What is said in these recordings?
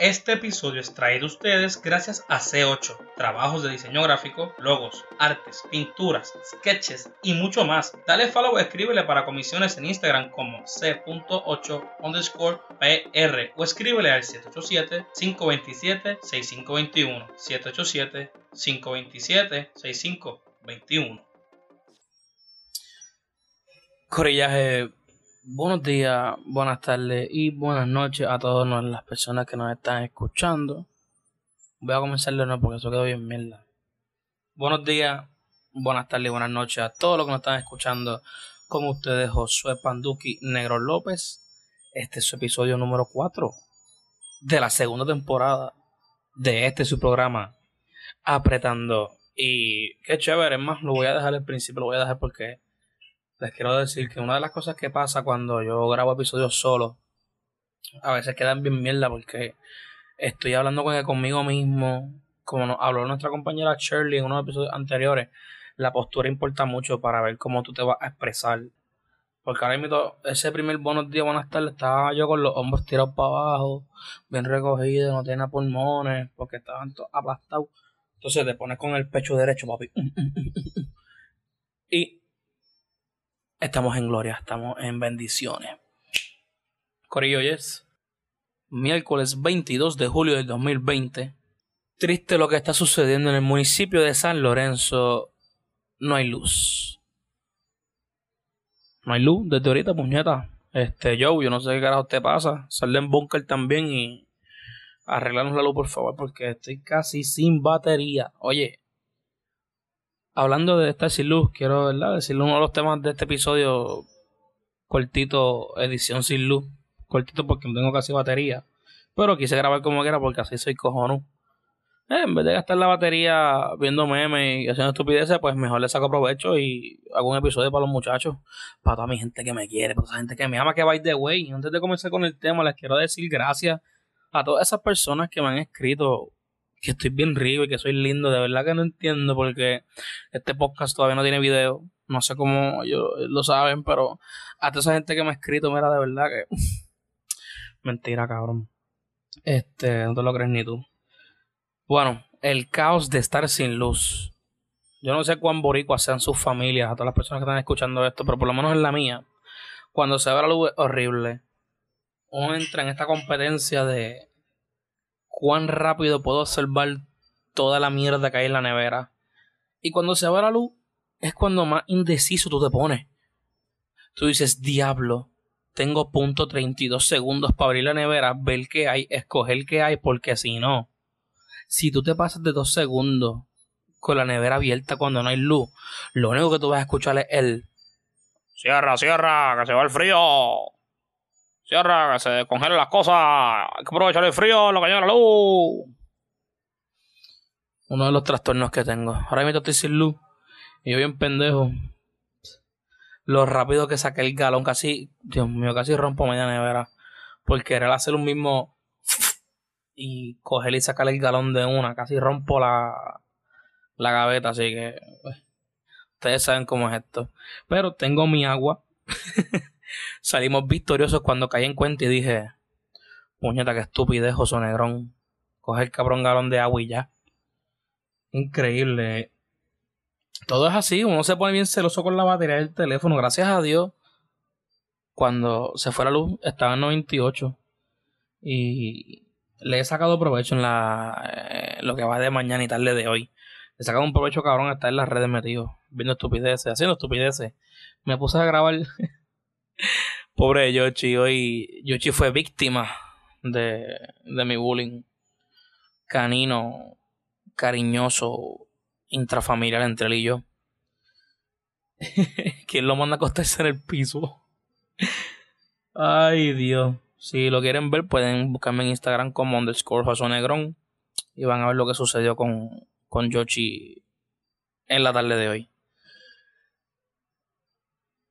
Este episodio es traído a ustedes gracias a C8, trabajos de diseño gráfico, logos, artes, pinturas, sketches y mucho más. Dale follow o escríbele para comisiones en Instagram como C.8 underscore PR o escríbele al 787-527-6521. 787-527-6521. Corillaje Buenos días, buenas tardes y buenas noches a todas las personas que nos están escuchando. Voy a comenzar de nuevo porque eso quedó bien mierda. Buenos días, buenas tardes y buenas noches a todos los que nos están escuchando. Con ustedes, Josué Panduki Negro López. Este es su episodio número 4 de la segunda temporada de este su programa, Apretando. Y qué chévere, es más, lo voy a dejar al principio, lo voy a dejar porque les quiero decir que una de las cosas que pasa cuando yo grabo episodios solo, a veces quedan bien mierda porque estoy hablando con, conmigo mismo, como nos habló nuestra compañera Shirley en unos episodios anteriores, la postura importa mucho para ver cómo tú te vas a expresar. Porque ahora mismo, ese primer buenos días, buenas tardes, estaba yo con los hombros tirados para abajo, bien recogido, no tenía pulmones, porque estaban aplastados. Entonces te pones con el pecho derecho, papi. y Estamos en gloria, estamos en bendiciones. Corillo, yes. Miércoles 22 de julio del 2020. Triste lo que está sucediendo en el municipio de San Lorenzo. No hay luz. No hay luz desde ahorita, puñeta. Este, yo, yo no sé qué carajo te pasa. Sal en búnker también y arreglarnos la luz, por favor, porque estoy casi sin batería. Oye, hablando de estar sin luz, quiero decirle uno de los temas de este episodio cortito, edición sin luz. Cortito porque no tengo casi batería. Pero quise grabar como quiera porque así soy cojonú. Eh, en vez de gastar la batería viendo memes y haciendo estupideces, pues mejor le saco provecho y hago un episodio para los muchachos. Para toda mi gente que me quiere, para toda esa gente que me ama, que by the way. Antes de comenzar con el tema, les quiero decir gracias a todas esas personas que me han escrito que estoy bien rico y que soy lindo. De verdad que no entiendo porque este podcast todavía no tiene video. No sé cómo ellos lo saben, pero a toda esa gente que me ha escrito, mira, de verdad que. Mentira, cabrón. Este, no te lo crees ni tú. Bueno, el caos de estar sin luz. Yo no sé cuán boricuas sean sus familias, a todas las personas que están escuchando esto, pero por lo menos en la mía, cuando se ve la luz horrible. Uno entra en esta competencia de cuán rápido puedo observar toda la mierda que hay en la nevera. Y cuando se va la luz, es cuando más indeciso tú te pones. Tú dices, diablo, tengo punto 32 segundos para abrir la nevera, ver qué hay, escoger qué hay, porque si no, si tú te pasas de dos segundos con la nevera abierta cuando no hay luz, lo único que tú vas a escuchar es el... Cierra, cierra, que se va el frío. Cierra, que se congelen las cosas. Hay que aprovechar el frío, lo que llega la luz. Uno de los trastornos que tengo. Ahora mismo estoy sin luz. Y yo bien pendejo. Lo rápido que saqué el galón, casi, Dios mío, casi rompo media nevera. Porque era hacer un mismo y coger y sacar el galón de una. Casi rompo la, la gaveta, así que pues, ustedes saben cómo es esto. Pero tengo mi agua. Salimos victoriosos cuando caí en cuenta y dije, puñeta, qué estupidez, José Negrón. Coge el cabrón galón de agua y ya. Increíble. Todo es así, uno se pone bien celoso con la batería del teléfono. Gracias a Dios, cuando se fue la luz, estaba en 98. Y le he sacado provecho en la eh, lo que va de mañana y tarde de hoy. Le he sacado un provecho cabrón a estar en las redes metido, viendo estupideces, haciendo estupideces. Me puse a grabar Pobre Yoshi, hoy Yoshi fue víctima de, de mi bullying canino, cariñoso, intrafamiliar entre él y yo. ¿Quién lo manda a acostarse en el piso? Ay, Dios. Si lo quieren ver, pueden buscarme en Instagram como underscore Negrón y van a ver lo que sucedió con, con Yoshi en la tarde de hoy.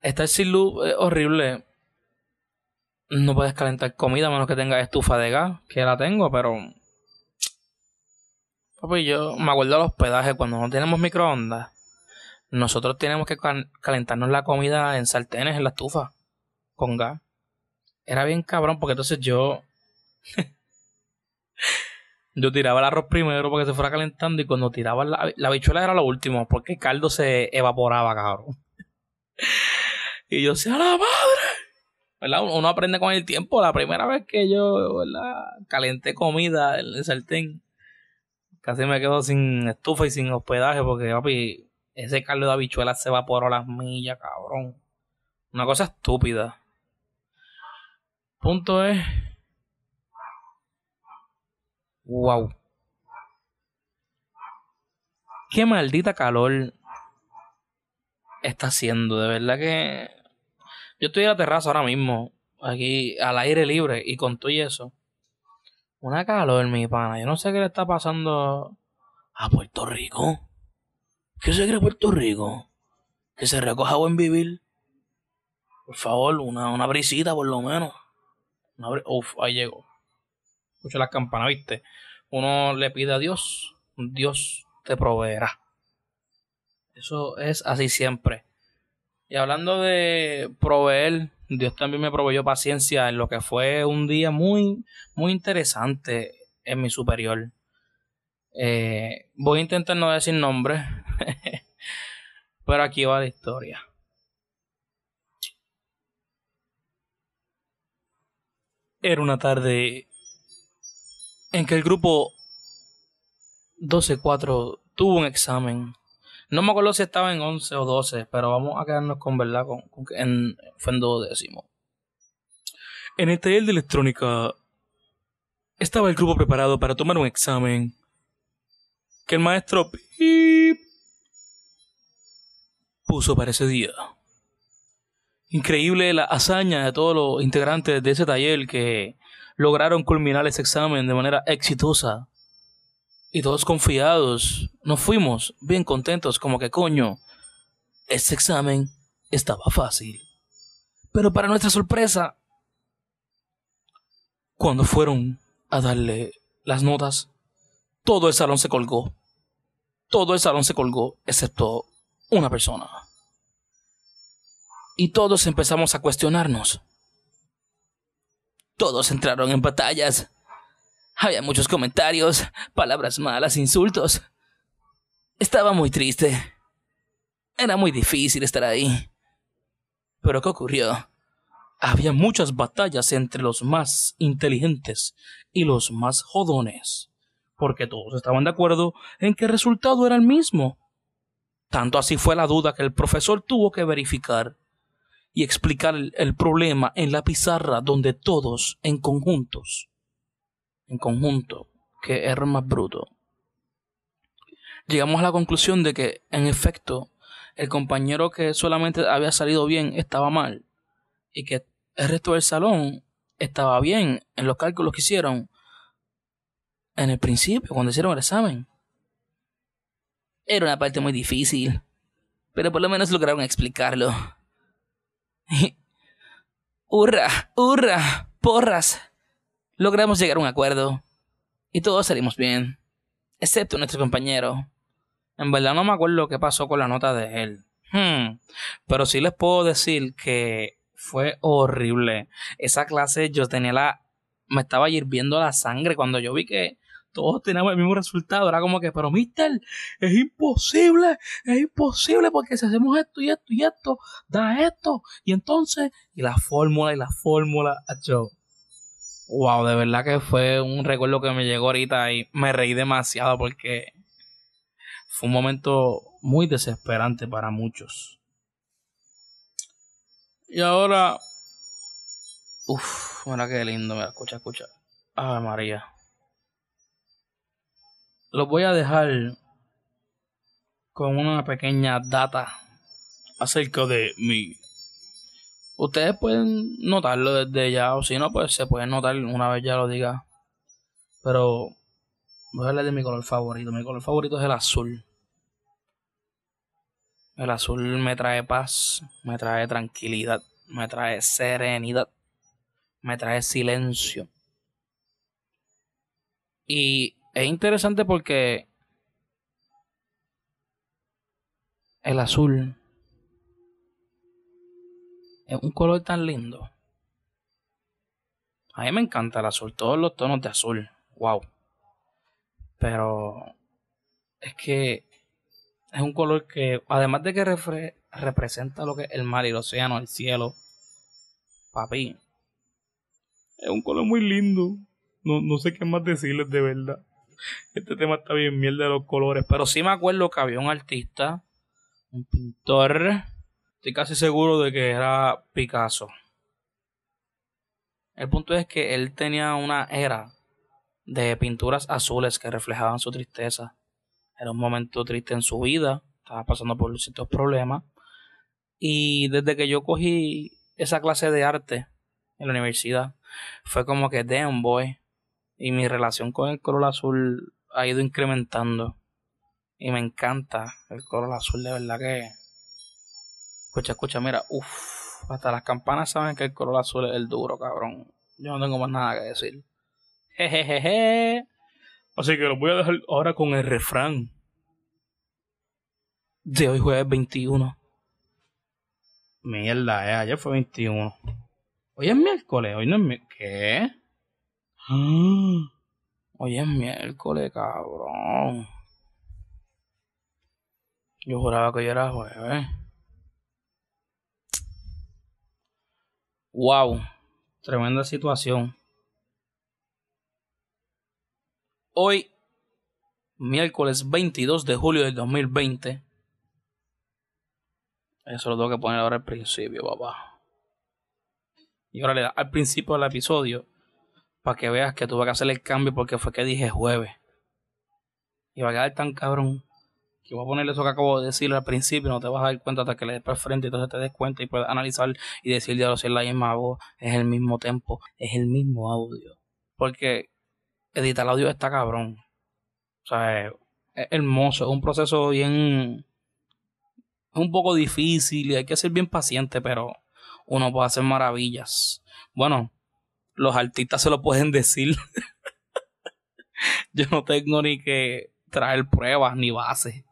Estar sin luz es horrible. No puedes calentar comida a menos que tengas estufa de gas, que la tengo, pero Papi, yo me acuerdo del hospedaje cuando no tenemos microondas. Nosotros tenemos que calentarnos la comida en sartenes en la estufa con gas. Era bien cabrón porque entonces yo yo tiraba el arroz primero para que se fuera calentando y cuando tiraba la, la bichuela era lo último porque el caldo se evaporaba, cabrón. y yo decía, la madre! ¿verdad? Uno aprende con el tiempo. La primera vez que yo, ¿verdad? Calenté comida en el sartén, casi me quedo sin estufa y sin hospedaje porque, papi, ese caldo de habichuela se evaporó las millas, cabrón. Una cosa estúpida. Punto es. Wow. Qué maldita calor está haciendo. De verdad que yo estoy en la terraza ahora mismo, aquí al aire libre y con todo y eso. Una calor, mi pana. Yo no sé qué le está pasando a Puerto Rico. ¿Qué se cree Puerto Rico? Que se recoja buen vivir. Por favor, una, una brisita por lo menos. Uf, ahí llegó. Escucha las campanas, ¿viste? Uno le pide a Dios, Dios te proveerá. Eso es así siempre. Y hablando de proveer, Dios también me proveyó paciencia en lo que fue un día muy, muy interesante en mi superior. Eh, voy a intentar no decir nombre, pero aquí va la historia. Era una tarde en que el grupo 12-4 tuvo un examen no me acuerdo si estaba en 11 o 12, pero vamos a quedarnos con verdad con, que en, fue en décimo. En el taller de electrónica estaba el grupo preparado para tomar un examen que el maestro puso para ese día. Increíble la hazaña de todos los integrantes de ese taller que lograron culminar ese examen de manera exitosa y todos confiados, nos fuimos bien contentos como que coño, ese examen estaba fácil. Pero para nuestra sorpresa, cuando fueron a darle las notas, todo el salón se colgó. Todo el salón se colgó, excepto una persona. Y todos empezamos a cuestionarnos. Todos entraron en batallas había muchos comentarios, palabras malas, insultos. Estaba muy triste. Era muy difícil estar ahí. Pero ¿qué ocurrió? Había muchas batallas entre los más inteligentes y los más jodones, porque todos estaban de acuerdo en que el resultado era el mismo. Tanto así fue la duda que el profesor tuvo que verificar y explicar el, problema en la pizarra donde todos, en conjuntos, en conjunto, que error más bruto. Llegamos a la conclusión de que, en efecto, el compañero que solamente había salido bien estaba mal y que el resto del salón estaba bien en los cálculos que hicieron en el principio, cuando hicieron el examen. Era una parte muy difícil, pero por lo menos lograron explicarlo. ¡Hurra! ¡Hurra! ¡Porras! Logramos llegar a un acuerdo y todos salimos bien, excepto nuestro compañero. En verdad no me acuerdo qué pasó con la nota de él. Hmm. Pero sí les puedo decir que fue horrible. Esa clase yo tenía la... Me estaba hirviendo la sangre cuando yo vi que todos teníamos el mismo resultado. Era como que, pero mister, es imposible, es imposible porque si hacemos esto y esto y esto, da esto. Y entonces, y la fórmula y la fórmula, yo Wow, de verdad que fue un recuerdo que me llegó ahorita y me reí demasiado porque fue un momento muy desesperante para muchos. Y ahora. Uf, mira qué lindo, mira, escucha, escucha. Ay, María. Los voy a dejar con una pequeña data acerca de mi Ustedes pueden notarlo desde ya, o si no, pues se pueden notar una vez ya lo diga. Pero voy a hablar de mi color favorito. Mi color favorito es el azul. El azul me trae paz, me trae tranquilidad, me trae serenidad, me trae silencio. Y es interesante porque el azul es un color tan lindo. A mí me encanta el azul, todos los tonos de azul. Wow. Pero es que es un color que, además de que representa lo que es el mar y el océano, el cielo, papi, es un color muy lindo. No, no sé qué más decirles de verdad. Este tema está bien mierda de los colores. Pero sí me acuerdo que había un artista, un pintor. Estoy casi seguro de que era Picasso. El punto es que él tenía una era de pinturas azules que reflejaban su tristeza. Era un momento triste en su vida, estaba pasando por ciertos problemas. Y desde que yo cogí esa clase de arte en la universidad, fue como que, damn boy. Y mi relación con el color azul ha ido incrementando. Y me encanta el color azul, de verdad que. Escucha, escucha, mira, uff. Hasta las campanas saben que el color azul es el duro, cabrón. Yo no tengo más nada que decir. Jejejeje. Así que lo voy a dejar ahora con el refrán. De hoy jueves 21. Mierda, eh, ayer fue 21. Hoy es miércoles, hoy no es miércoles. ¿Qué? Hoy es miércoles, cabrón. Yo juraba que hoy era jueves. Wow, tremenda situación. Hoy, miércoles 22 de julio del 2020. Eso lo tengo que poner ahora al principio, papá. Y ahora le da al principio del episodio para que veas que tuve que hacer el cambio porque fue que dije jueves. Y va a quedar tan cabrón que voy a ponerle eso que acabo de decir al principio. No te vas a dar cuenta hasta que le des para frente y entonces te des cuenta y puedes analizar y decir, ya si es la misma voz, es el mismo tempo, es el mismo audio. Porque editar el audio está cabrón. O sea, es, hermoso, es un proceso bien. Es un poco difícil y hay que ser bien paciente, pero uno puede hacer maravillas. Bueno, los artistas se lo pueden decir. Yo no tengo ni que traer pruebas ni bases.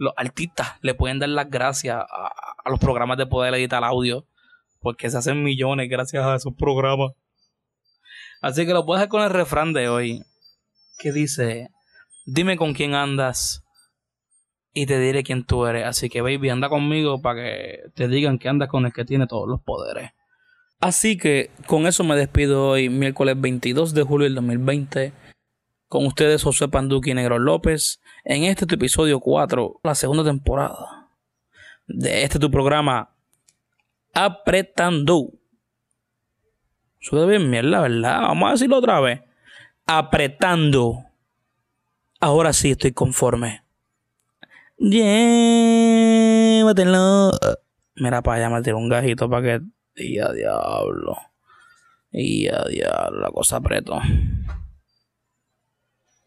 Los artistas le pueden dar las gracias a, los programas de poder editar audio porque se hacen millones gracias a esos programas. Así que lo puedo hacer con el refrán de hoy, que dice, dime con quién andas y te diré quién tú eres. Así que baby, anda conmigo para que te digan que andas con el que tiene todos los poderes. Así que con eso me despido hoy, miércoles 22 de julio del 2020. Con ustedes José Panduki y Negro López en este tu episodio 4, la segunda temporada de este tu programa Apretando. Suena bien mierda, ¿verdad? Vamos a decirlo otra vez. Apretando. Ahora sí estoy conforme. Llévatelo. Mira para allá, me tiró un gajito para que. Y diablo. Y diablo, la cosa apreto.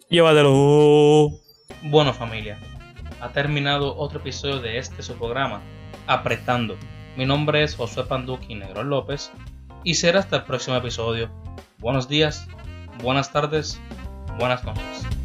Llévatelo. Bueno, familia. Ha terminado otro episodio de este su programa, Apretando. Mi nombre es Josué Panduki Negro López y será hasta el próximo episodio. Buenos días, buenas tardes, buenas noches.